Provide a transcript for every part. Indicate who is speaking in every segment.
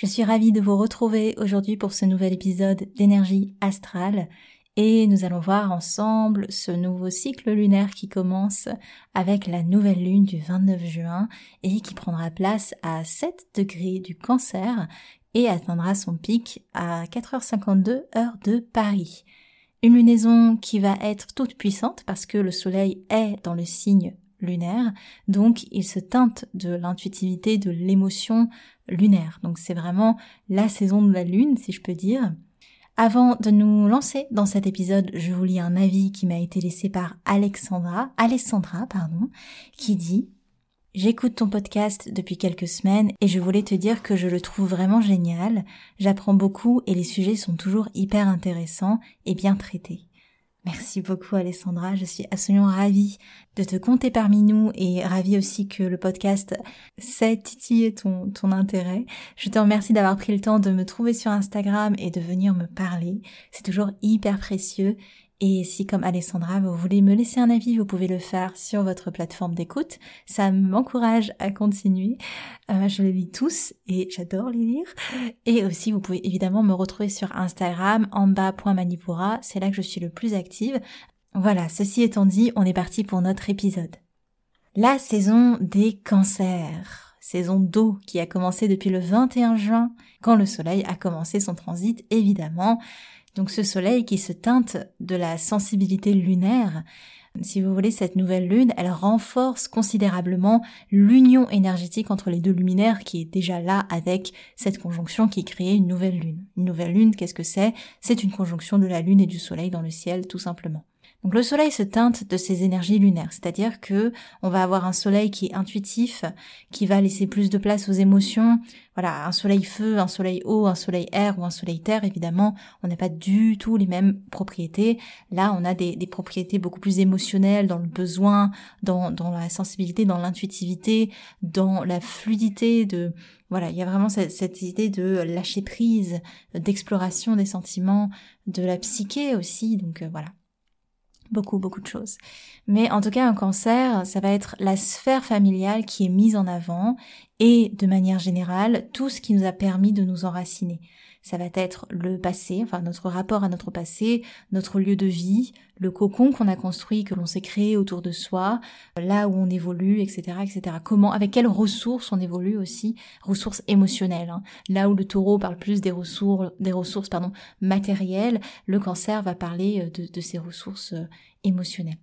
Speaker 1: Je suis ravie de vous retrouver aujourd'hui pour ce nouvel épisode d'énergie astrale et nous allons voir ensemble ce nouveau cycle lunaire qui commence avec la nouvelle lune du 29 juin et qui prendra place à 7 degrés du cancer et atteindra son pic à 4h52 heure de Paris. Une lunaison qui va être toute puissante parce que le soleil est dans le signe lunaire, donc il se teinte de l'intuitivité, de l'émotion lunaire. Donc c'est vraiment la saison de la lune, si je peux dire. Avant de nous lancer dans cet épisode, je vous lis un avis qui m'a été laissé par Alexandra, Alessandra, pardon, qui dit J'écoute ton podcast depuis quelques semaines et je voulais te dire que je le trouve vraiment génial. J'apprends beaucoup et les sujets sont toujours hyper intéressants et bien traités. Merci beaucoup Alessandra, je suis absolument ravie de te compter parmi nous et ravie aussi que le podcast sait titiller ton, ton intérêt. Je te remercie d'avoir pris le temps de me trouver sur Instagram et de venir me parler. C'est toujours hyper précieux et si comme Alessandra, vous voulez me laisser un avis, vous pouvez le faire sur votre plateforme d'écoute. Ça m'encourage à continuer. Euh, je les lis tous et j'adore les lire. Et aussi, vous pouvez évidemment me retrouver sur Instagram, en. C'est là que je suis le plus active. Voilà, ceci étant dit, on est parti pour notre épisode. La saison des cancers. Saison d'eau qui a commencé depuis le 21 juin, quand le soleil a commencé son transit, évidemment. Donc ce soleil qui se teinte de la sensibilité lunaire, si vous voulez, cette nouvelle lune, elle renforce considérablement l'union énergétique entre les deux luminaires qui est déjà là avec cette conjonction qui crée une nouvelle lune. Une nouvelle lune, qu'est-ce que c'est? C'est une conjonction de la lune et du soleil dans le ciel, tout simplement. Donc le soleil se teinte de ses énergies lunaires, c'est-à-dire que on va avoir un soleil qui est intuitif, qui va laisser plus de place aux émotions. Voilà, un soleil feu, un soleil eau, un soleil air ou un soleil terre, évidemment, on n'a pas du tout les mêmes propriétés. Là, on a des, propriétés beaucoup plus émotionnelles dans le besoin, dans, la sensibilité, dans l'intuitivité, dans la fluidité de voilà, il y a vraiment cette, cette idée de lâcher prise, d'exploration des sentiments, de la psyché aussi. Donc euh, voilà beaucoup, beaucoup de choses. Mais en tout cas, un cancer, ça va être la sphère familiale qui est mise en avant et de manière générale, tout ce qui nous a permis de nous enraciner. Ça va être le passé, enfin notre rapport à notre passé, notre lieu de vie, le cocon qu'on a construit, que l'on s'est créé autour de soi, là où on évolue, etc., etc. Comment, avec quelles ressources on évolue aussi, ressources émotionnelles. Hein. Là où le taureau parle plus des ressources, des ressources pardon, matérielles, le cancer va parler euh, de, de ses ressources euh, émotionnelles.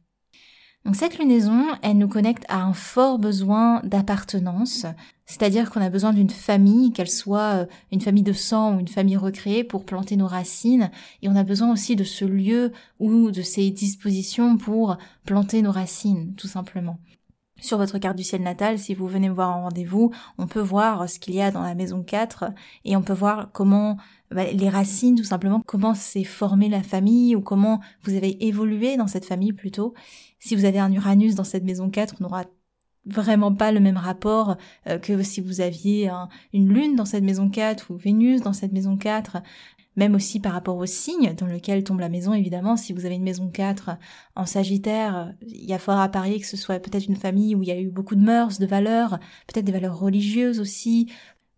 Speaker 1: Donc cette lunaison, elle nous connecte à un fort besoin d'appartenance, c'est-à-dire qu'on a besoin d'une famille, qu'elle soit euh, une famille de sang ou une famille recréée pour planter nos racines, et on a besoin aussi de ce lieu ou de ces dispositions pour planter nos racines, tout simplement. Sur votre carte du ciel natal, si vous venez me voir en rendez-vous, on peut voir ce qu'il y a dans la maison 4 et on peut voir comment bah, les racines, tout simplement, comment s'est formée la famille ou comment vous avez évolué dans cette famille plutôt. Si vous avez un Uranus dans cette maison 4, on n'aura vraiment pas le même rapport euh, que si vous aviez une lune dans cette maison 4 ou Vénus dans cette maison 4 même aussi par rapport au signe dans lequel tombe la maison, évidemment, si vous avez une maison 4 en Sagittaire, il y a fort à parier que ce soit peut-être une famille où il y a eu beaucoup de mœurs, de valeurs, peut-être des valeurs religieuses aussi,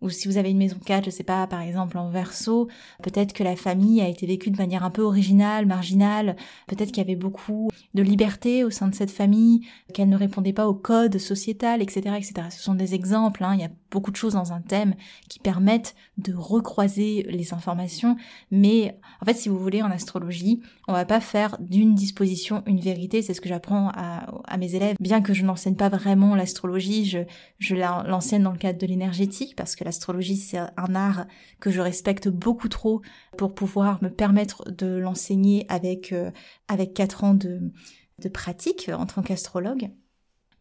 Speaker 1: ou si vous avez une maison 4, je sais pas, par exemple en verso, peut-être que la famille a été vécue de manière un peu originale, marginale, peut-être qu'il y avait beaucoup de liberté au sein de cette famille, qu'elle ne répondait pas au code sociétal, etc., etc. Ce sont des exemples, hein. il y a beaucoup de choses dans un thème qui permettent de recroiser les informations. Mais en fait, si vous voulez, en astrologie, on va pas faire d'une disposition une vérité. C'est ce que j'apprends à, mes élèves. Bien que je n'enseigne pas vraiment l'astrologie, je, l'enseigne dans le cadre de l'énergétique parce que l'astrologie, c'est un art que je respecte beaucoup trop pour pouvoir me permettre de l'enseigner avec, euh, avec quatre ans de, de pratique en tant qu'astrologue.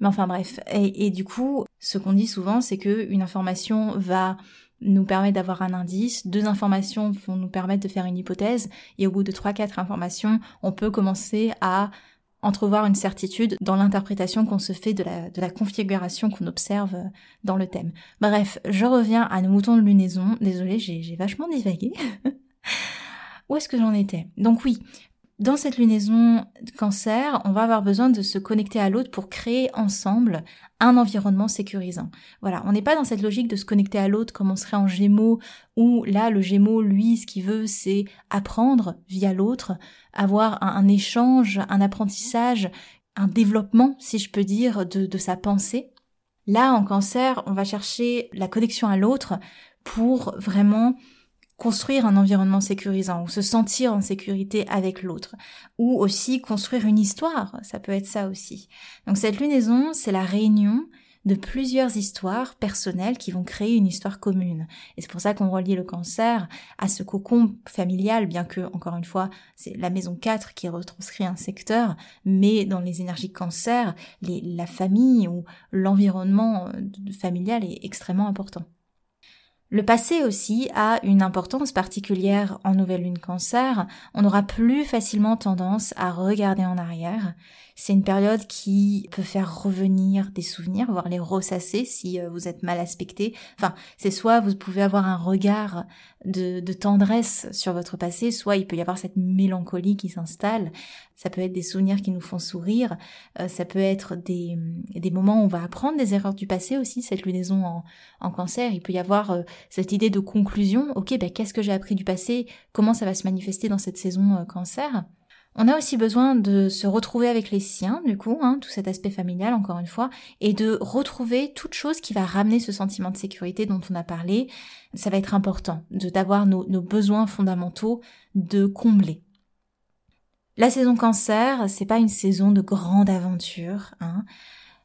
Speaker 1: Mais enfin bref, et, du coup, ce qu'on dit souvent, c'est que une information va nous permettre d'avoir un indice, deux informations vont nous permettre de faire une hypothèse, et au bout de trois, quatre informations, on peut commencer à entrevoir une certitude dans l'interprétation qu'on se fait de la, de la configuration qu'on observe dans le thème. Bref, je reviens à nos moutons de lunaison. Désolée, j'ai vachement divagué. Où est-ce que j'en étais? Donc oui, dans cette lunaison cancer, on va avoir besoin de se connecter à l'autre pour créer ensemble un environnement sécurisant. Voilà, on n'est pas dans cette logique de se connecter à l'autre comme on serait en gémeaux, où là, le gémeaux, lui, ce qu'il veut, c'est apprendre via l'autre, avoir un, échange, un apprentissage, un développement, si je peux dire, de, de sa pensée. Là, en cancer, on va chercher la connexion à l'autre pour vraiment construire un environnement sécurisant ou se sentir en sécurité avec l'autre ou aussi construire une histoire, ça peut être ça aussi. Donc cette lunaison, c'est la réunion de plusieurs histoires personnelles qui vont créer une histoire commune. Et c'est pour ça qu'on relie le cancer à ce cocon familial, bien que, encore une fois, c'est la maison 4 qui retranscrit un secteur, mais dans les énergies cancer, la famille ou l'environnement euh, familial est extrêmement important. Le passé aussi a une importance particulière en nouvelle lune cancer. On aura plus facilement tendance à regarder en arrière. C'est une période qui peut faire revenir des souvenirs, voire les ressasser si euh, vous êtes mal aspecté. Enfin, c'est soit vous pouvez avoir un regard de, tendresse sur votre passé, soit il peut y avoir cette mélancolie qui s'installe. Ça peut être des souvenirs qui nous font sourire, euh, ça peut être des, des moments où on va apprendre des erreurs du passé aussi, cette lunaison en, en cancer. Il peut y avoir euh, cette idée de conclusion, ok, ben, qu'est-ce que j'ai appris du passé, comment ça va se manifester dans cette saison cancer? On a aussi besoin de se retrouver avec les siens, du coup, hein, tout cet aspect familial, encore une fois, et de retrouver toute chose qui va ramener ce sentiment de sécurité dont on a parlé. Ça va être important de d'avoir nos, besoins fondamentaux de combler. La saison cancer, c'est pas une saison de grande aventure, hein.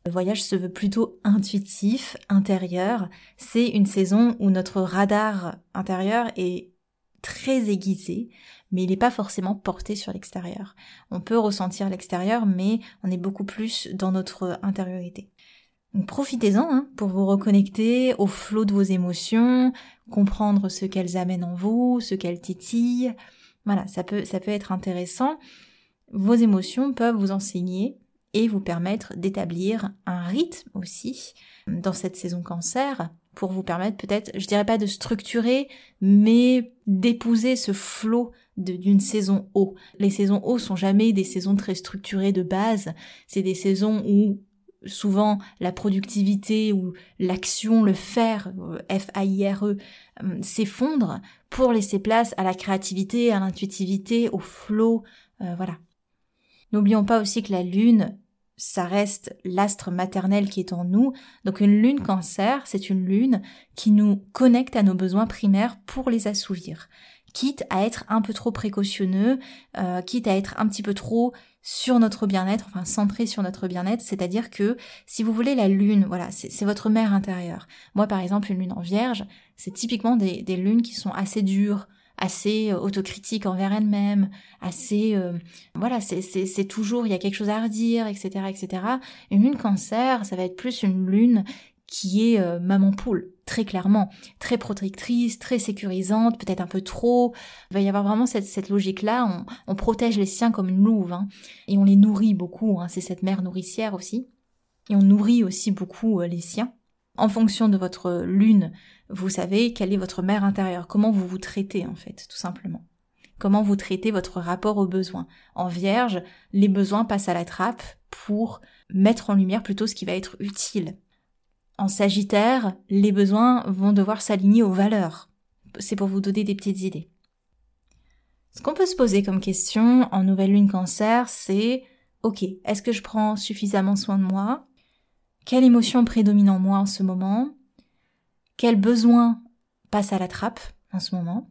Speaker 1: Le voyage se veut plutôt intuitif, intérieur. C'est une saison où notre radar intérieur est très aiguisé, mais il n'est pas forcément porté sur l'extérieur. On peut ressentir l'extérieur, mais on est beaucoup plus dans notre intériorité. Profitez-en hein, pour vous reconnecter au flot de vos émotions, comprendre ce qu'elles amènent en vous, ce qu'elles titillent. Voilà, ça peut, ça peut être intéressant. Vos émotions peuvent vous enseigner et vous permettre d'établir un rythme aussi dans cette saison cancer pour vous permettre peut-être, je dirais pas de structurer, mais d'épouser ce flot d'une saison haut. Les saisons haut sont jamais des saisons très structurées de base, c'est des saisons où souvent la productivité ou l'action, le faire, euh, F-A-I-R-E, euh, s'effondre pour laisser place à la créativité, à l'intuitivité, au flow, euh, voilà. N'oublions pas aussi que la lune ça reste l'astre maternel qui est en nous. Donc une lune cancer, c'est une lune qui nous connecte à nos besoins primaires pour les assouvir. Quitte à être un peu trop précautionneux, euh, quitte à être un petit peu trop sur notre bien-être, enfin centré sur notre bien-être, c'est-à-dire que si vous voulez la lune, voilà, c'est votre mère intérieure. Moi par exemple, une lune en vierge, c'est typiquement des, lunes qui sont assez dures, assez euh, autocritique envers elle-même, assez euh, voilà, c'est toujours il y a quelque chose à redire, etc., etc. Une lune cancer, ça va être plus une lune qui est euh, maman poule, très clairement, très protectrice, très sécurisante, peut-être un peu trop. Il va y avoir vraiment cette, cette logique-là. On, protège les siens comme une louve, hein, et on les nourrit beaucoup. Hein, c'est cette mère nourricière aussi, et on nourrit aussi beaucoup les siens. En fonction de votre lune, vous savez quelle est votre mère intérieure, comment vous vous traitez en fait, tout simplement. Comment vous traitez votre rapport aux besoins. En vierge, les besoins passent à la trappe pour mettre en lumière plutôt ce qui va être utile. En sagittaire, les besoins vont devoir s'aligner aux valeurs. C'est pour vous donner des petites idées. Ce qu'on peut se poser comme question en nouvelle lune cancer, c'est ok, est-ce que je prends suffisamment soin de moi? Quelle émotion prédomine en moi en ce moment? Quel besoin passe à la trappe en ce moment?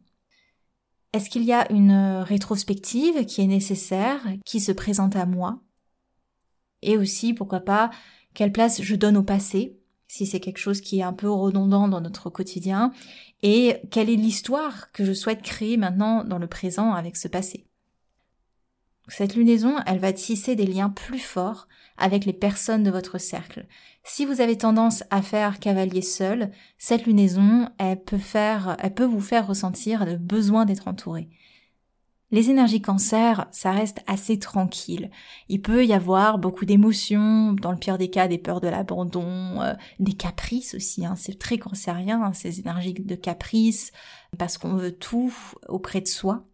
Speaker 1: Est-ce qu'il y a une rétrospective qui est nécessaire, qui se présente à moi? Et aussi, pourquoi pas, quelle place je donne au passé, si c'est quelque chose qui est un peu redondant dans notre quotidien, et quelle est l'histoire que je souhaite créer maintenant dans le présent avec ce passé. Cette lunaison, elle va tisser des liens plus forts avec les personnes de votre cercle. Si vous avez tendance à faire cavalier seul, cette lunaison, elle peut faire, elle peut vous faire ressentir le besoin d'être entouré. Les énergies cancer, ça reste assez tranquille. Il peut y avoir beaucoup d'émotions, dans le pire des cas des peurs de l'abandon, euh, des caprices aussi, hein. c'est très cancérien hein, ces énergies de caprice, parce qu'on veut tout auprès de soi.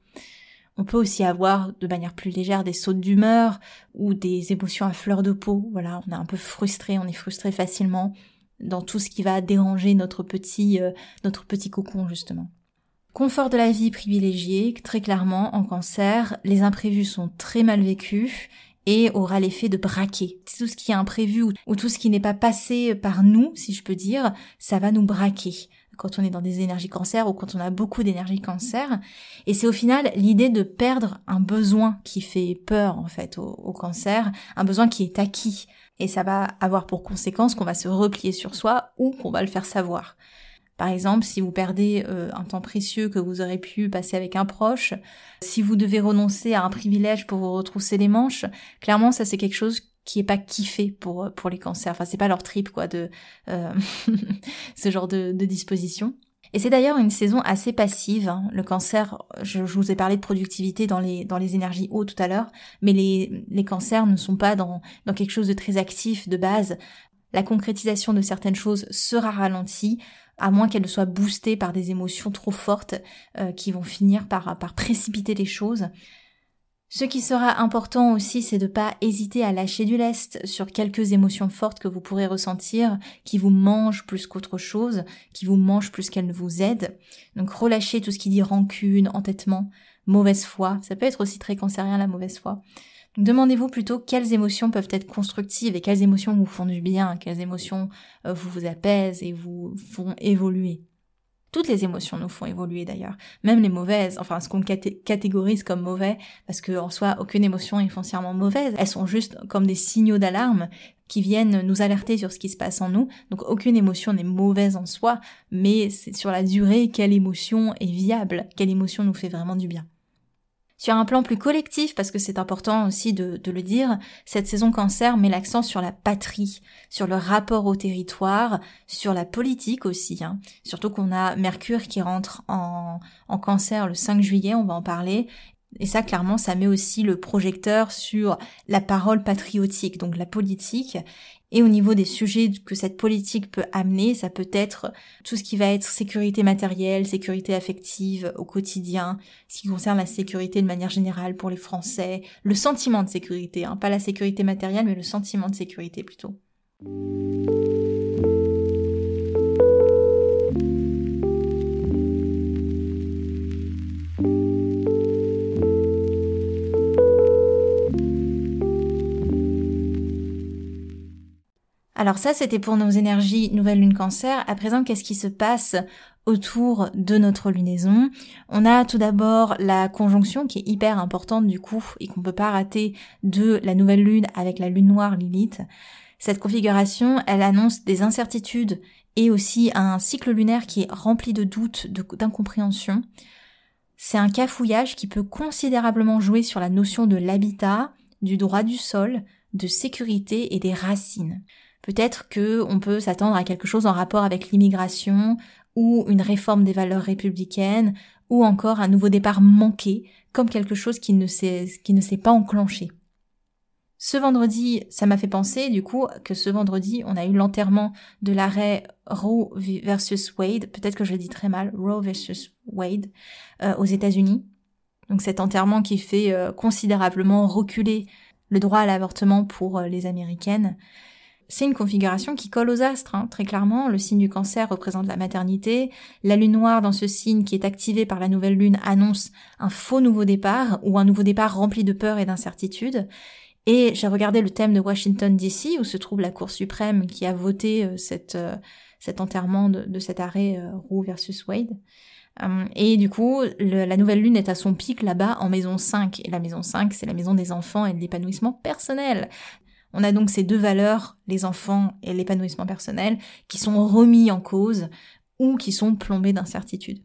Speaker 1: On peut aussi avoir de manière plus légère des sautes d'humeur ou des émotions à fleur de peau. Voilà, on est un peu frustré, on est frustré facilement dans tout ce qui va déranger notre petit euh, notre petit cocon justement. Confort de la vie privilégié, très clairement en cancer, les imprévus sont très mal vécus et aura l'effet de braquer. Tout ce qui est imprévu ou tout ce qui n'est pas passé par nous, si je peux dire, ça va nous braquer quand on est dans des énergies cancer ou quand on a beaucoup d'énergie cancer. Et c'est au final l'idée de perdre un besoin qui fait peur en fait au, cancer, un besoin qui est acquis. Et ça va avoir pour conséquence qu'on va se replier sur soi ou qu'on va le faire savoir. Par exemple, si vous perdez euh, un temps précieux que vous aurez pu passer avec un proche, si vous devez renoncer à un privilège pour vous retrousser les manches, clairement ça c'est quelque chose qui est pas kiffé pour euh, pour les cancers. Enfin, c'est pas leur trip quoi de euh, ce genre de, de disposition. Et c'est d'ailleurs une saison assez passive. Hein. Le cancer, je, je, vous ai parlé de productivité dans les dans les énergies hautes tout à l'heure, mais les les cancers ne sont pas dans dans quelque chose de très actif de base. La concrétisation de certaines choses sera ralentie à moins qu'elle ne soit boostée par des émotions trop fortes euh, qui vont finir par précipiter les choses. Ce qui sera important aussi, c'est de pas hésiter à lâcher du lest sur quelques émotions fortes que vous pourrez ressentir, qui vous mangent plus qu'autre chose, qui vous mangent plus qu'elles ne vous aident. Donc relâchez tout ce qui dit rancune, entêtement, mauvaise foi. Ça peut être aussi très cancérien la mauvaise foi. Demandez-vous plutôt quelles émotions peuvent être constructives et quelles émotions vous font du bien, quelles émotions euh, vous vous apaisent et vous font évoluer. Toutes les émotions nous font évoluer d'ailleurs, même les mauvaises, enfin ce qu'on catégorise comme mauvais, parce que en soi aucune émotion est foncièrement mauvaise, elles sont juste comme des signaux d'alarme qui viennent nous alerter sur ce qui se passe en nous. Donc aucune émotion n'est mauvaise en soi, mais c'est sur la durée quelle émotion est viable, quelle émotion nous fait vraiment du bien. Sur un plan plus collectif, parce que c'est important aussi de, le dire, cette saison cancer met l'accent sur la patrie, sur le rapport au territoire, sur la politique aussi. Hein. Surtout qu'on a Mercure qui rentre en, en cancer le 5 juillet, on va en parler, et ça, clairement, ça met aussi le projecteur sur la parole patriotique, donc la politique. Et au niveau des sujets que cette politique peut amener, ça peut être tout ce qui va être sécurité matérielle, sécurité affective au quotidien, ce qui concerne la sécurité de manière générale pour les Français, le sentiment de sécurité, hein, pas la sécurité matérielle, mais le sentiment de sécurité plutôt. Alors ça, c'était pour nos énergies nouvelle lune cancer. À présent, qu'est-ce qui se passe autour de notre lunaison? On a tout d'abord la conjonction qui est hyper importante du coup et qu'on peut pas rater de la nouvelle lune avec la lune noire Lilith. Cette configuration, elle annonce des incertitudes et aussi un cycle lunaire qui est rempli de doutes, d'incompréhension. C'est un cafouillage qui peut considérablement jouer sur la notion de l'habitat, du droit du sol, de sécurité et des racines. Peut-être que on peut s'attendre à quelque chose en rapport avec l'immigration ou une réforme des valeurs républicaines ou encore un nouveau départ manqué comme quelque chose qui ne s'est pas enclenché. Ce vendredi, ça m'a fait penser du coup que ce vendredi, on a eu l'enterrement de l'arrêt Roe versus Wade, peut-être que je le dis très mal, Roe versus Wade, euh, aux États-Unis. Donc cet enterrement qui fait euh, considérablement reculer le droit à l'avortement pour euh, les Américaines c'est une configuration qui colle aux astres, hein, très clairement. Le signe du cancer représente la maternité. La lune noire dans ce signe qui est activée par la nouvelle lune annonce un faux nouveau départ ou un nouveau départ rempli de peur et d'incertitude. Et j'ai regardé le thème de Washington DC où se trouve la Cour suprême qui a voté euh, euh, cet enterrement de, cet arrêt Roe versus Wade. Et du coup, la nouvelle lune est à son pic là-bas en maison 5. Et la maison 5, c'est la maison des enfants et de l'épanouissement personnel. On a donc ces deux valeurs, les enfants et l'épanouissement personnel, qui sont remis en cause ou qui sont plombés d'incertitude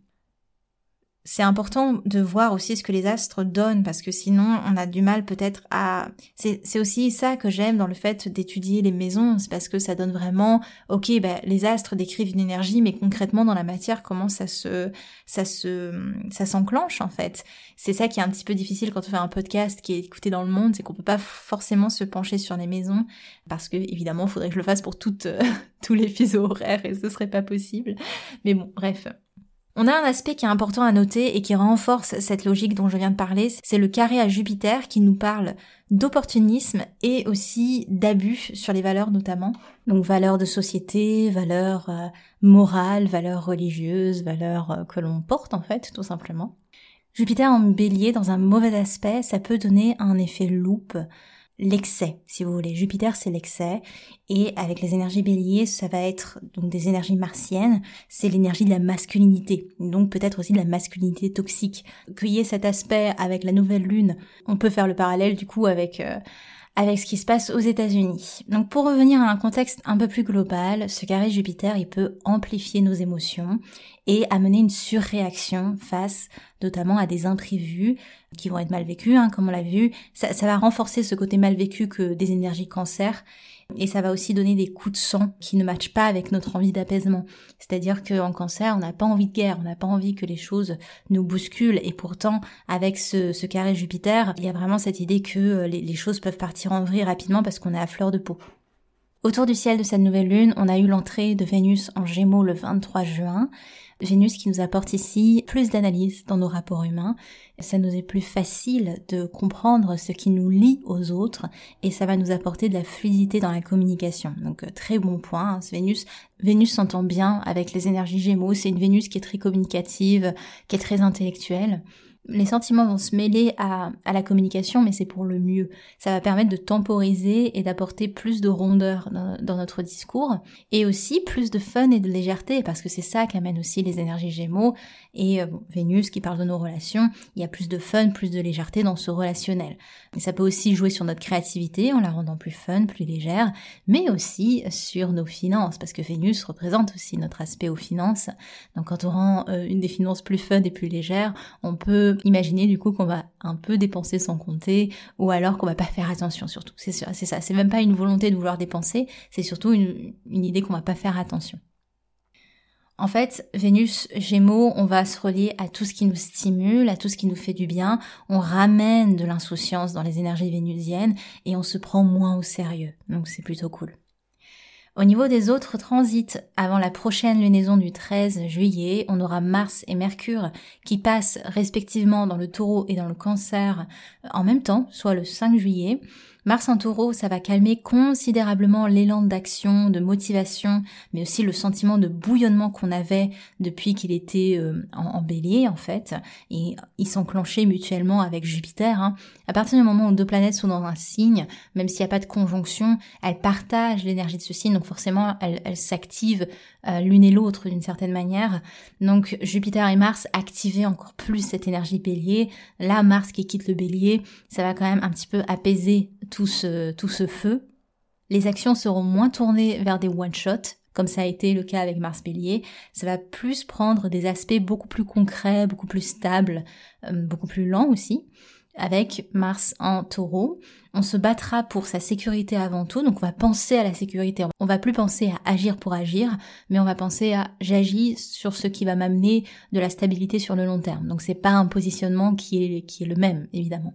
Speaker 1: c'est important de voir aussi ce que les astres donnent parce que sinon on a du mal peut-être à c'est aussi ça que j'aime dans le fait d'étudier les maisons c'est parce que ça donne vraiment ok ben les astres décrivent une énergie mais concrètement dans la matière comment ça se ça se ça s'enclenche en fait. C'est ça qui est un petit peu difficile quand on fait un podcast qui est écouté dans le monde c'est qu'on peut pas forcément se pencher sur les maisons parce que évidemment il faudrait que je le fasse pour toutes tous les fuseaux horaires et ce serait pas possible. Mais bon bref on a un aspect qui est important à noter et qui renforce cette logique dont je viens de parler, c'est le carré à Jupiter qui nous parle d'opportunisme et aussi d'abus sur les valeurs notamment. Donc valeurs de société, valeurs euh, morales, valeurs religieuses, valeurs euh, que l'on porte en fait tout simplement. Jupiter en bélier dans un mauvais aspect, ça peut donner un effet loupe, l'excès, si vous voulez. Jupiter, c'est l'excès. Et avec les énergies béliers, ça va être donc des énergies martiennes. C'est l'énergie de la masculinité. Donc peut-être aussi de la masculinité toxique. Qu'il cet aspect avec la nouvelle lune, on peut faire le parallèle du coup avec... Euh, avec ce qui se passe aux États-Unis. Donc pour revenir à un contexte un peu plus global, ce carré Jupiter, il peut amplifier nos émotions et amener une surréaction face notamment à des imprévus qui vont être mal vécus, hein, comme on l'a vu. Ça, ça va renforcer ce côté mal vécu que des énergies cancer et ça va aussi donner des coups de sang qui ne matchent pas avec notre envie d'apaisement. C'est-à-dire qu'en cancer, on n'a pas envie de guerre, on n'a pas envie que les choses nous bousculent. Et pourtant, avec ce, carré Jupiter, il y a vraiment cette idée que euh, les, les choses peuvent partir en vrille rapidement parce qu'on est à fleur de peau. Autour du ciel de cette nouvelle lune, on a eu l'entrée de Vénus en Gémeaux le 23 juin. Vénus qui nous apporte ici plus d'analyse dans nos rapports humains. Ça nous est plus facile de comprendre ce qui nous lie aux autres et ça va nous apporter de la fluidité dans la communication. Donc euh, très bon point, hein, Vénus. Vénus s'entend bien avec les énergies Gémeaux. C'est une Vénus qui est très communicative, qui est très intellectuelle les sentiments vont se mêler à, à la communication, mais c'est pour le mieux. Ça va permettre de temporiser et d'apporter plus de rondeur dans, notre discours, et aussi plus de fun et de légèreté, parce que c'est ça qu'amène aussi les énergies Gémeaux, et euh, Vénus qui parle de nos relations, il y a plus de fun, plus de légèreté dans ce relationnel. Et ça peut aussi jouer sur notre créativité en la rendant plus fun, plus légère, mais aussi sur nos finances, parce que Vénus représente aussi notre aspect aux finances. Donc quand on rend euh, une des finances plus fun et plus légère, on peut imaginer du coup qu'on va un peu dépenser sans compter ou alors qu'on va pas faire attention surtout. C'est c'est ça. C'est même pas une volonté de vouloir dépenser, c'est surtout une, une idée qu'on va pas faire attention. En fait, Vénus Gémeaux, on va se relier à tout ce qui nous stimule, à tout ce qui nous fait du bien. On ramène de l'insouciance dans les énergies vénusiennes et on se prend moins au sérieux. Donc c'est plutôt cool. Au niveau des autres transits, avant la prochaine lunaison du 13 juillet, on aura Mars et Mercure qui passent respectivement dans le taureau et dans le cancer en même temps, soit le 5 juillet. Mars en taureau, ça va calmer considérablement l'élan d'action, de motivation, mais aussi le sentiment de bouillonnement qu'on avait depuis qu'il était euh, en, bélier en fait. Et ils s'enclenchaient mutuellement avec Jupiter. Hein. À partir du moment où deux planètes sont dans un signe, même s'il n'y a pas de conjonction, elles partagent l'énergie de ce signe, donc forcément elles, s'activent euh, l'une et l'autre d'une certaine manière. Donc Jupiter et Mars activaient encore plus cette énergie bélier. Là, Mars qui quitte le bélier, ça va quand même un petit peu apaiser tout ce, tout ce feu. Les actions seront moins tournées vers des one-shots, comme ça a été le cas avec Mars Bélier. Ça va plus prendre des aspects beaucoup plus concrets, beaucoup plus stables, euh, beaucoup plus lents aussi avec Mars en taureau. On se battra pour sa sécurité avant tout, donc on va penser à la sécurité. On va plus penser à agir pour agir, mais on va penser à j'agis sur ce qui va m'amener de la stabilité sur le long terme. Donc c'est pas un positionnement qui est, qui est le même, évidemment.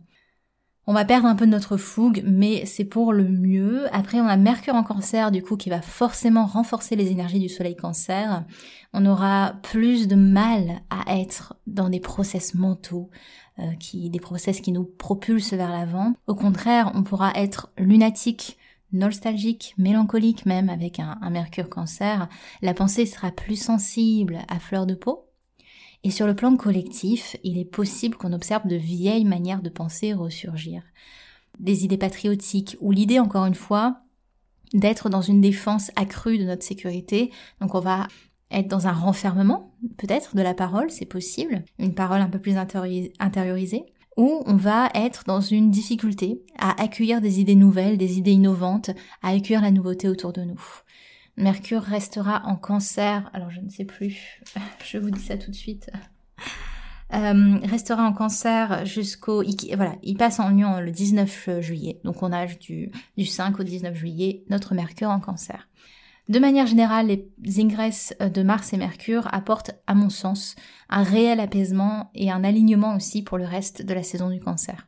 Speaker 1: On va perdre un peu de notre fougue, mais c'est pour le mieux. Après, on a Mercure en cancer, du coup, qui va forcément renforcer les énergies du soleil cancer. On aura plus de mal à être dans des process mentaux, euh, qui, des process qui nous propulsent vers l'avant. Au contraire, on pourra être lunatique, nostalgique, mélancolique même avec un, un Mercure cancer. La pensée sera plus sensible à fleur de peau et sur le plan collectif, il est possible qu'on observe de vieilles manières de penser ressurgir. Des idées patriotiques, ou l'idée, encore une fois, d'être dans une défense accrue de notre sécurité. Donc on va être dans un renfermement, peut-être, de la parole, c'est possible, une parole un peu plus intériorisée, ou on va être dans une difficulté à accueillir des idées nouvelles, des idées innovantes, à accueillir la nouveauté autour de nous. Mercure restera en cancer, alors je ne sais plus, je vous dis ça tout de suite. Euh, restera en cancer jusqu'au... Voilà, il passe en union le 19 juillet. Donc on a du, du 5 au 19 juillet notre Mercure en cancer. De manière générale, les ingresses de Mars et Mercure apportent, à mon sens, un réel apaisement et un alignement aussi pour le reste de la saison du cancer.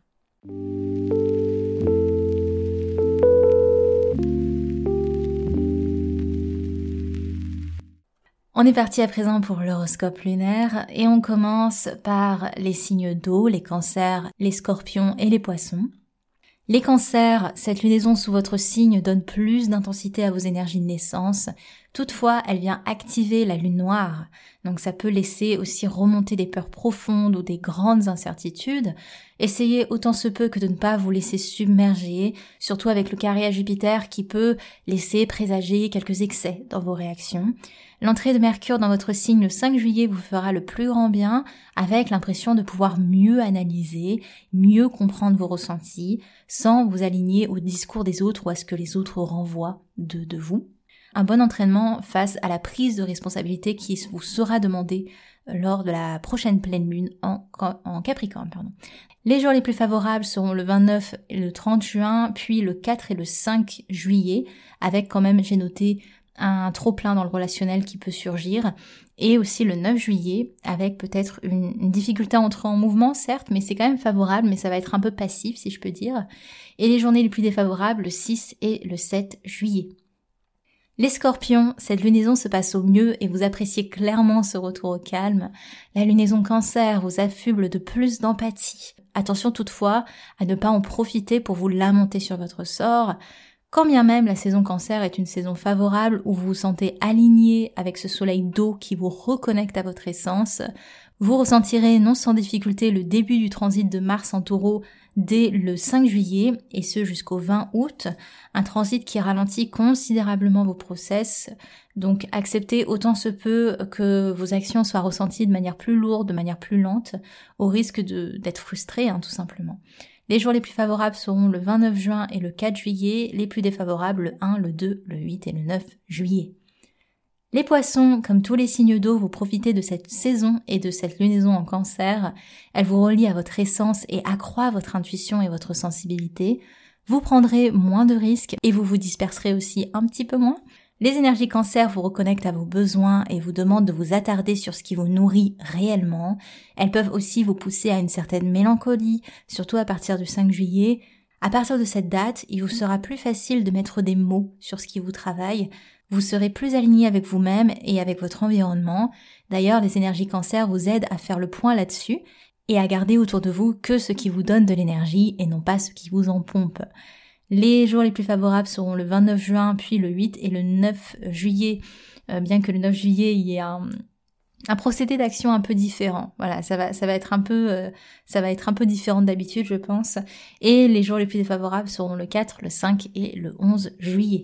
Speaker 1: On est parti à présent pour l'horoscope lunaire et on commence par les signes d'eau, les cancers, les scorpions et les poissons. Les cancers, cette lunaison sous votre signe donne plus d'intensité à vos énergies de naissance. Toutefois, elle vient activer la lune noire. Donc ça peut laisser aussi remonter des peurs profondes ou des grandes incertitudes. Essayez autant se peut que de ne pas vous laisser submerger, surtout avec le carré à Jupiter qui peut laisser présager quelques excès dans vos réactions. L'entrée de Mercure dans votre signe le 5 juillet vous fera le plus grand bien avec l'impression de pouvoir mieux analyser, mieux comprendre vos ressentis sans vous aligner au discours des autres ou à ce que les autres renvoient de, de vous. Un bon entraînement face à la prise de responsabilité qui vous sera demandée lors de la prochaine pleine lune en, Capricorne. Les jours les plus favorables seront le 29 et le 30 juin, puis le 4 et le 5 juillet, avec quand même, j'ai noté, un trop plein dans le relationnel qui peut surgir, et aussi le 9 juillet, avec peut-être une, difficulté à entrer en mouvement, certes, mais c'est quand même favorable, mais ça va être un peu passif, si je peux dire. Et les journées les plus défavorables, le 6 et le 7 juillet. Les scorpions, cette lunaison se passe au mieux et vous appréciez clairement ce retour au calme. La lunaison cancer vous affuble de plus d'empathie. Attention toutefois à ne pas en profiter pour vous lamenter sur votre sort. Quand bien même la saison cancer est une saison favorable où vous vous sentez aligné avec ce soleil d'eau qui vous reconnecte à votre essence, vous ressentirez non sans difficulté le début du transit de Mars en taureau dès le 5 juillet et ce jusqu'au 20 août, un transit qui ralentit considérablement vos process. Donc acceptez autant se peut que vos actions soient ressenties de manière plus lourde, de manière plus lente, au risque d'être frustré hein, tout simplement. Les jours les plus favorables seront le 29 juin et le 4 juillet, les plus défavorables le 1, le 2, le 8 et le 9 juillet. Les poissons, comme tous les signes d'eau, vous profitez de cette saison et de cette lunaison en cancer. Elle vous relie à votre essence et accroît votre intuition et votre sensibilité. Vous prendrez moins de risques et vous vous disperserez aussi un petit peu moins. Les énergies cancer vous reconnectent à vos besoins et vous demandent de vous attarder sur ce qui vous nourrit réellement. Elles peuvent aussi vous pousser à une certaine mélancolie, surtout à partir du 5 juillet. À partir de cette date, il vous sera plus facile de mettre des mots sur ce qui vous travaille. Vous serez plus aligné avec vous-même et avec votre environnement. D'ailleurs, les énergies cancer vous aident à faire le point là-dessus et à garder autour de vous que ce qui vous donne de l'énergie et non pas ce qui vous en pompe. Les jours les plus favorables seront le 29 juin, puis le 8 et le 9 juillet, euh, bien que le 9 juillet il y ait un, procédé d'action un peu différent. Voilà, ça va, ça va être un peu, euh, ça va être un peu différent d'habitude, je pense. Et les jours les plus défavorables seront le 4, le 5 et le 11 juillet.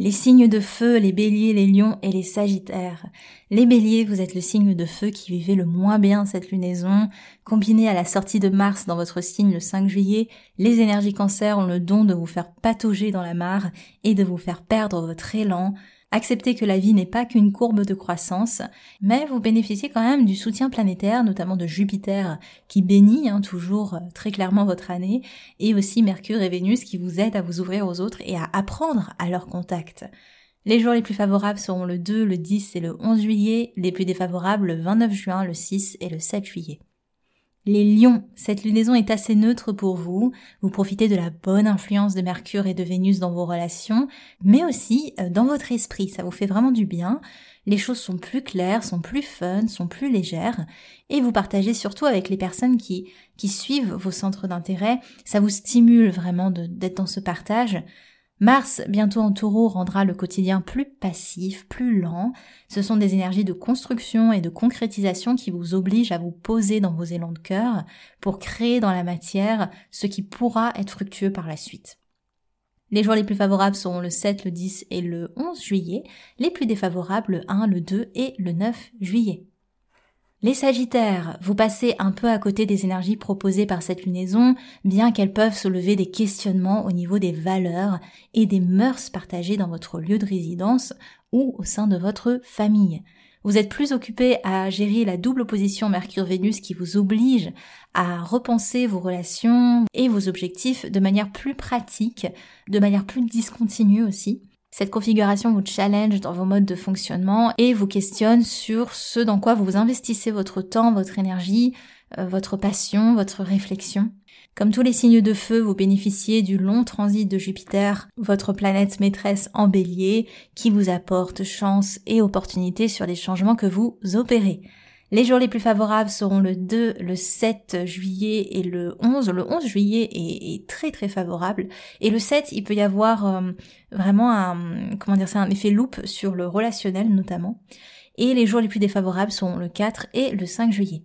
Speaker 1: Les signes de feu, les béliers, les lions et les sagittaires. Les béliers, vous êtes le signe de feu qui vivait le moins bien cette lunaison. Combiné à la sortie de Mars dans votre signe le 5 juillet, les énergies cancer ont le don de vous faire patauger dans la mare et de vous faire perdre votre élan. Acceptez que la vie n'est pas qu'une courbe de croissance, mais vous bénéficiez quand même du soutien planétaire, notamment de Jupiter, qui bénit hein, toujours euh, très clairement votre année, et aussi Mercure et Vénus qui vous aident à vous ouvrir aux autres et à apprendre à leur contact. Les jours les plus favorables seront le 2, le 10 et le 11 juillet, les plus défavorables le 29 juin, le 6 et le 7 juillet. Les lions, cette lunaison est assez neutre pour vous, vous profitez de la bonne influence de Mercure et de Vénus dans vos relations, mais aussi euh, dans votre esprit, ça vous fait vraiment du bien, les choses sont plus claires, sont plus fun, sont plus légères, et vous partagez surtout avec les personnes qui, qui suivent vos centres d'intérêt, ça vous stimule vraiment d'être dans ce partage, Mars, bientôt en taureau, rendra le quotidien plus passif, plus lent. Ce sont des énergies de construction et de concrétisation qui vous obligent à vous poser dans vos élans de cœur pour créer dans la matière ce qui pourra être fructueux par la suite. Les jours les plus favorables seront le 7, le 10 et le 11 juillet, les plus défavorables le 1, le 2 et le 9 juillet. Les Sagittaires, vous passez un peu à côté des énergies proposées par cette lunaison, bien qu'elles peuvent soulever des questionnements au niveau des valeurs et des mœurs partagées dans votre lieu de résidence ou au sein de votre famille. Vous êtes plus occupé à gérer la double opposition Mercure-Vénus qui vous oblige à repenser vos relations et vos objectifs de manière plus pratique, de manière plus discontinue aussi. Cette configuration vous challenge dans vos modes de fonctionnement et vous questionne sur ce dans quoi vous investissez votre temps, votre énergie, euh, votre passion, votre réflexion. Comme tous les signes de feu, vous bénéficiez du long transit de Jupiter, votre planète maîtresse en bélier, qui vous apporte chance et opportunité sur les changements que vous opérez. Les jours les plus favorables seront le 2, le 7 juillet et le 11. Le 11 juillet est, très très favorable. Et le 7, il peut y avoir euh, vraiment un, comment dire ça, un effet loupe sur le relationnel notamment. Et les jours les plus défavorables sont le 4 et le 5 juillet.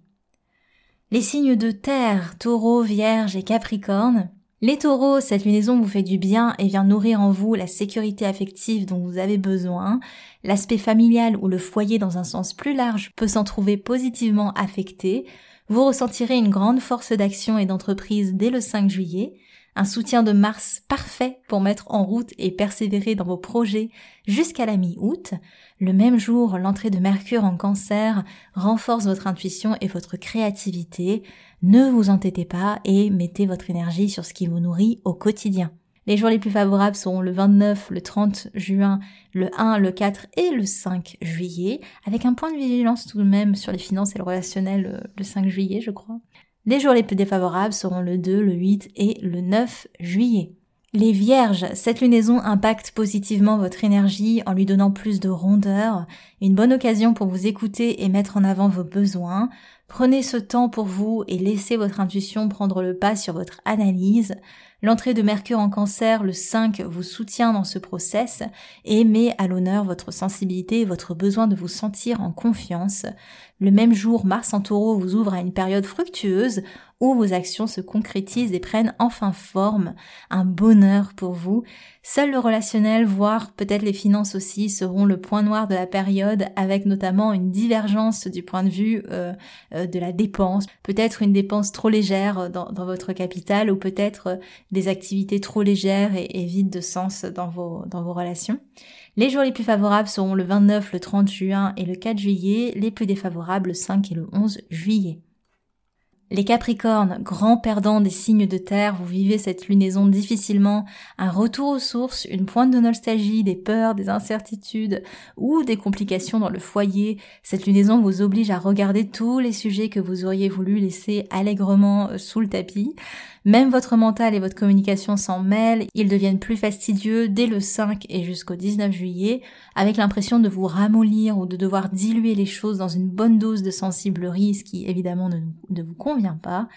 Speaker 1: Les signes de terre, taureau, vierge et capricorne, les taureaux, cette lunaison vous fait du bien et vient nourrir en vous la sécurité affective dont vous avez besoin. L'aspect familial ou le foyer dans un sens plus large peut s'en trouver positivement affecté. Vous ressentirez une grande force d'action et d'entreprise dès le 5 juillet. Un soutien de Mars parfait pour mettre en route et persévérer dans vos projets jusqu'à la mi-août. Le même jour, l'entrée de Mercure en cancer renforce votre intuition et votre créativité. Ne vous entêtez pas et mettez votre énergie sur ce qui vous nourrit au quotidien. Les jours les plus favorables seront le 29, le 30 juin, le 1, le 4 et le 5 juillet, avec un point de vigilance tout de même sur les finances et le relationnel euh, le 5 juillet, je crois. Les jours les plus défavorables seront le 2, le 8 et le 9 juillet. Les vierges, cette lunaison impacte positivement votre énergie en lui donnant plus de rondeur, une bonne occasion pour vous écouter et mettre en avant vos besoins. Prenez ce temps pour vous et laissez votre intuition prendre le pas sur votre analyse. L'entrée de Mercure en cancer, le 5, vous soutient dans ce process et met à l'honneur votre sensibilité et votre besoin de vous sentir en confiance. Le même jour, Mars en taureau vous ouvre à une période fructueuse où vos actions se concrétisent et prennent enfin forme, un bonheur pour vous. Seul le relationnel, voire peut-être les finances aussi, seront le point noir de la période, avec notamment une divergence du point de vue euh, euh, de la dépense, peut-être une dépense trop légère dans, votre capital, ou peut-être euh, des activités trop légères et, vides de sens dans vos relations. Les jours les plus favorables seront le 29, le 30 juin et le 4 juillet, les plus défavorables le 5 et le 11 juillet. Les Capricornes, grands perdants des signes de terre, vous vivez cette lunaison difficilement, un retour aux sources, une pointe de nostalgie, des peurs, des incertitudes ou des complications dans le foyer. Cette lunaison vous oblige à regarder tous les sujets que vous auriez voulu laisser allègrement euh, sous le tapis. Même votre mental et votre communication s'en mêlent, ils deviennent plus fastidieux dès le 5 et jusqu'au 19 juillet, avec l'impression de vous ramollir ou de devoir diluer les choses dans une bonne dose de sensiblerie, ce qui évidemment ne, vous convient pas.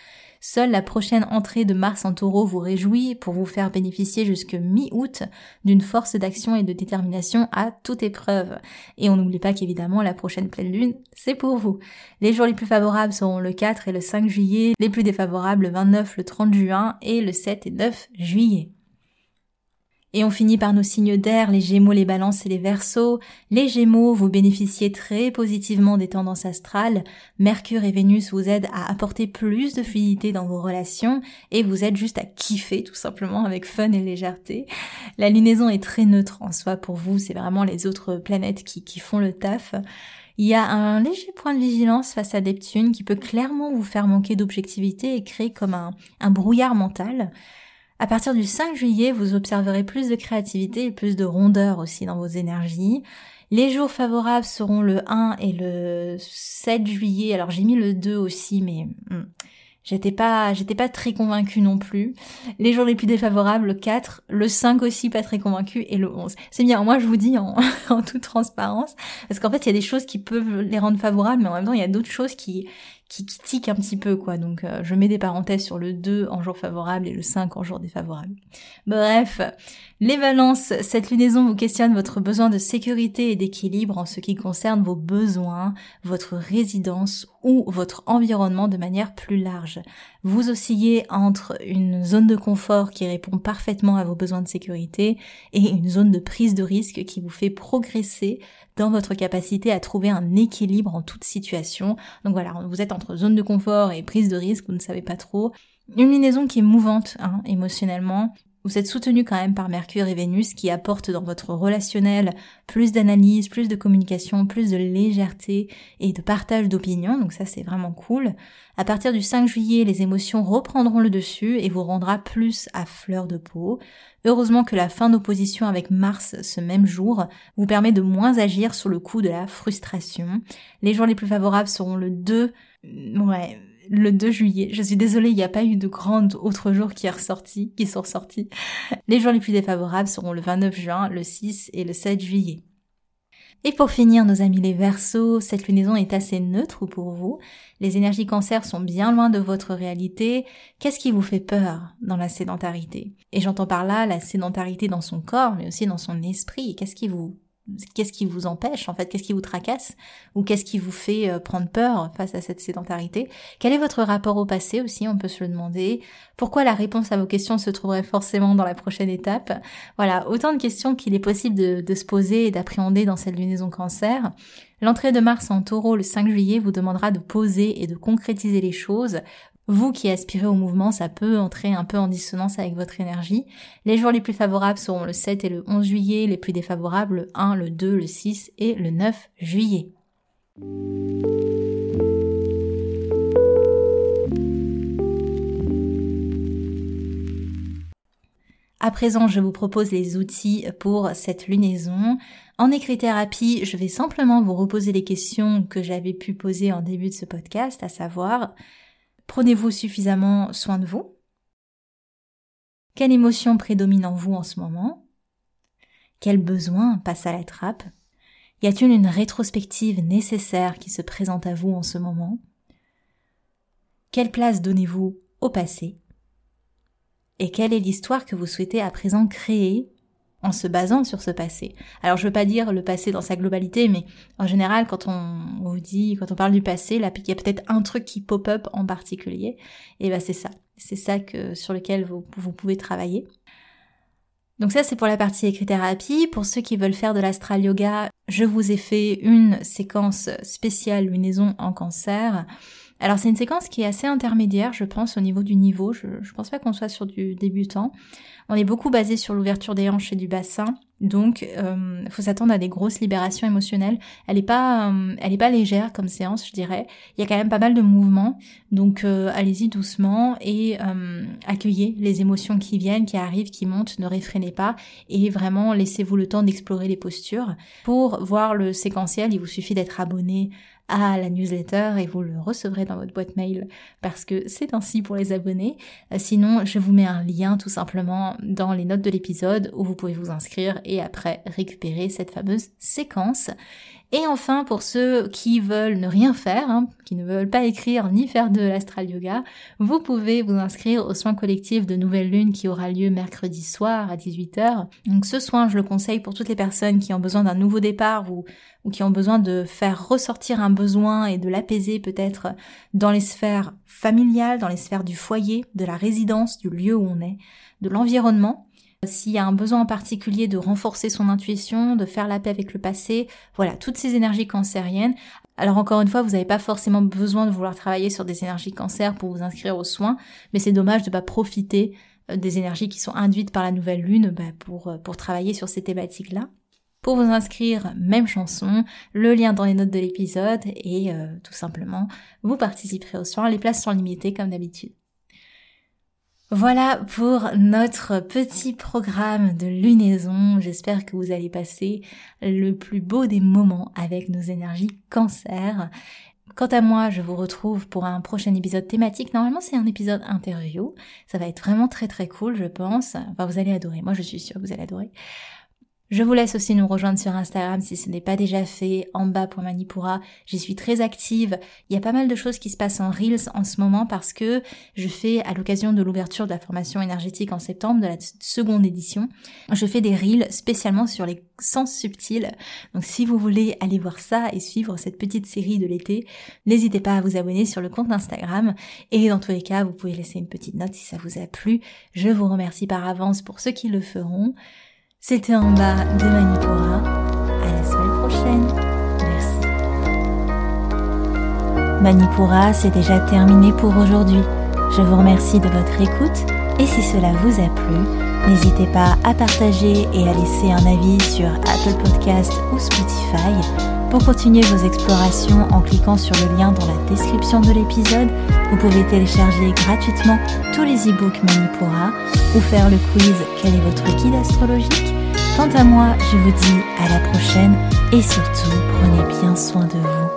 Speaker 1: Seule la prochaine entrée de Mars en taureau vous réjouit pour vous faire bénéficier jusque mi-août d'une force d'action et de détermination à toute épreuve. Et on n'oublie pas qu'évidemment la prochaine pleine lune, c'est pour vous. Les jours les plus favorables seront le 4 et le 5 juillet, les plus défavorables le 29, le 30 juin et le 7 et 9 juillet. Et on finit par nos signes d'air, les Gémeaux, les Balances et les Verseaux. Les Gémeaux, vous bénéficiez très positivement des tendances astrales. Mercure et Vénus vous aident à apporter plus de fluidité dans vos relations et vous aident juste à kiffer tout simplement avec fun et légèreté. La lunaison est très neutre en soi pour vous, c'est vraiment les autres planètes qui, font le taf. Il y a un léger point de vigilance face à Neptune qui peut clairement vous faire manquer d'objectivité et créer comme un brouillard mental. À partir du 5 juillet, vous observerez plus de créativité et plus de rondeur aussi dans vos énergies. Les jours favorables seront le 1 et le 7 juillet. Alors j'ai mis le 2 aussi, mais hmm, j'étais pas, j'étais pas très convaincue non plus. Les jours les plus défavorables, le 4, le 5 aussi pas très convaincue et le 11. C'est bien, moi je vous dis en, en toute transparence, parce qu'en fait il y a des choses qui peuvent les rendre favorables, mais en même temps il y a d'autres choses qui qui, tique un petit peu quoi. Donc euh, je mets des parenthèses sur le 2 en jour favorable et le 5 en jour défavorable. Bref, les balances, cette lunaison vous questionne votre besoin de sécurité et d'équilibre en ce qui concerne vos besoins, votre résidence ou votre environnement de manière plus large. Vous oscillez entre une zone de confort qui répond parfaitement à vos besoins de sécurité et une zone de prise de risque qui vous fait progresser dans votre capacité à trouver un équilibre en toute situation. Donc voilà, vous êtes entre zone de confort et prise de risque, vous ne savez pas trop. Une lunaison qui est mouvante hein, émotionnellement, vous êtes soutenu quand même par Mercure et Vénus qui apportent dans votre relationnel plus d'analyse, plus de communication, plus de légèreté et de partage d'opinions. Donc ça c'est vraiment cool. À partir du 5 juillet, les émotions reprendront le dessus et vous rendra plus à fleur de peau. Heureusement que la fin d'opposition avec Mars ce même jour vous permet de moins agir sur le coup de la frustration. Les jours les plus favorables seront le 2, ouais, le 2 juillet. Je suis désolée, il n'y a pas eu de grandes autres jours qui, est qui sont ressortis. Les jours les plus défavorables seront le 29 juin, le 6 et le 7 juillet. Et pour finir, nos amis les Verseaux, cette lunaison est assez neutre pour vous. Les énergies cancer sont bien loin de votre réalité. Qu'est-ce qui vous fait peur dans la sédentarité? Et j'entends par là la sédentarité dans son corps, mais aussi dans son esprit. Qu'est-ce qui vous qu'est-ce qui vous empêche en fait, qu'est-ce qui vous tracasse ou qu'est-ce qui vous fait euh, prendre peur face à cette sédentarité? Quel est votre rapport au passé aussi, on peut se le demander? Pourquoi la réponse à vos questions se trouverait forcément dans la prochaine étape? Voilà, autant de questions qu'il est possible de, de se poser et d'appréhender dans cette lunaison cancer. L'entrée de Mars en taureau le 5 juillet vous demandera de poser et de concrétiser les choses, vous qui aspirez au mouvement, ça peut entrer un peu en dissonance avec votre énergie. Les jours les plus favorables seront le 7 et le 11 juillet, les plus défavorables le 1, le 2, le 6 et le 9 juillet. À présent, je vous propose les outils pour cette lunaison. En écrit-thérapie, je vais simplement vous reposer les questions que j'avais pu poser en début de ce podcast, à savoir Prenez-vous suffisamment soin de vous. Quelle émotion prédomine en vous en ce moment? Quel besoin passe à la trappe? Y a-t-il une rétrospective nécessaire qui se présente à vous en ce moment? Quelle place donnez-vous au passé? Et quelle est l'histoire que vous souhaitez à présent créer en se basant sur ce passé. Alors je veux pas dire le passé dans sa globalité, mais en général quand on vous dit, quand on parle du passé, là il y a peut-être un truc qui pop up en particulier, et ben c'est ça, c'est ça que sur lequel vous, pouvez travailler. Donc ça c'est pour la partie écrit-thérapie. Pour ceux qui veulent faire de l'astral yoga, je vous ai fait une séquence spéciale lunaison en cancer. Alors c'est une séquence qui est assez intermédiaire, je pense, au niveau du niveau. Je, je pense pas qu'on soit sur du débutant. On est beaucoup basé sur l'ouverture des hanches et du bassin. Donc, euh, faut s'attendre à des grosses libérations émotionnelles. Elle est pas, euh, elle est pas légère comme séance, je dirais. Il y a quand même pas mal de mouvements, donc euh, allez-y doucement et euh, accueillez les émotions qui viennent, qui arrivent, qui montent. Ne réfrénez pas et vraiment laissez-vous le temps d'explorer les postures. Pour voir le séquentiel, il vous suffit d'être abonné à la newsletter et vous le recevrez dans votre boîte mail parce que c'est ainsi pour les abonnés. Euh, sinon, je vous mets un lien tout simplement dans les notes de l'épisode où vous pouvez vous inscrire et après récupérer cette fameuse séquence. Et enfin, pour ceux qui veulent ne rien faire, hein, qui ne veulent pas écrire ni faire de l'astral yoga, vous pouvez vous inscrire au soin collectif de Nouvelle Lune qui aura lieu mercredi soir à 18h. Donc ce soin, je le conseille pour toutes les personnes qui ont besoin d'un nouveau départ ou, ou qui ont besoin de faire ressortir un besoin et de l'apaiser peut-être dans les sphères familiales, dans les sphères du foyer, de la résidence, du lieu où on est, de l'environnement. S'il y a un besoin en particulier de renforcer son intuition, de faire la paix avec le passé, voilà, toutes ces énergies cancériennes. Alors encore une fois, vous n'avez pas forcément besoin de vouloir travailler sur des énergies cancer pour vous inscrire aux soins, mais c'est dommage de ne pas profiter euh, des énergies qui sont induites par la nouvelle lune bah, pour, euh, pour travailler sur ces thématiques-là. Pour vous inscrire, même chanson, le lien dans les notes de l'épisode et euh, tout simplement, vous participerez aux soins. Les places sont limitées comme d'habitude. Voilà pour notre petit programme de lunaison. J'espère que vous allez passer le plus beau des moments avec nos énergies cancer. Quant à moi, je vous retrouve pour un prochain épisode thématique. Normalement, c'est un épisode interview. Ça va être vraiment très très cool, je pense. Enfin, vous allez adorer. Moi, je suis sûre que vous allez adorer. Je vous laisse aussi nous rejoindre sur Instagram si ce n'est pas déjà fait, en bas pour Manipura. J'y suis très active. Il y a pas mal de choses qui se passent en Reels en ce moment parce que je fais, à l'occasion de l'ouverture de la formation énergétique en septembre, de la seconde édition, je fais des Reels spécialement sur les sens subtils. Donc si vous voulez aller voir ça et suivre cette petite série de l'été, n'hésitez pas à vous abonner sur le compte Instagram. Et dans tous les cas, vous pouvez laisser une petite note si ça vous a plu. Je vous remercie par avance pour ceux qui le feront. C'était en bas de Manipura. À la semaine prochaine. Merci. Manipura, c'est déjà terminé pour aujourd'hui. Je vous remercie de votre écoute et si cela vous a plu, n'hésitez pas à partager et à laisser un avis sur Apple Podcast ou Spotify. Pour continuer vos explorations en cliquant sur le lien dans la description de l'épisode, vous pouvez télécharger gratuitement tous les e-books Manipura ou faire le quiz Quel est votre guide astrologique? Quant à moi, je vous dis à la prochaine et surtout prenez bien soin de vous.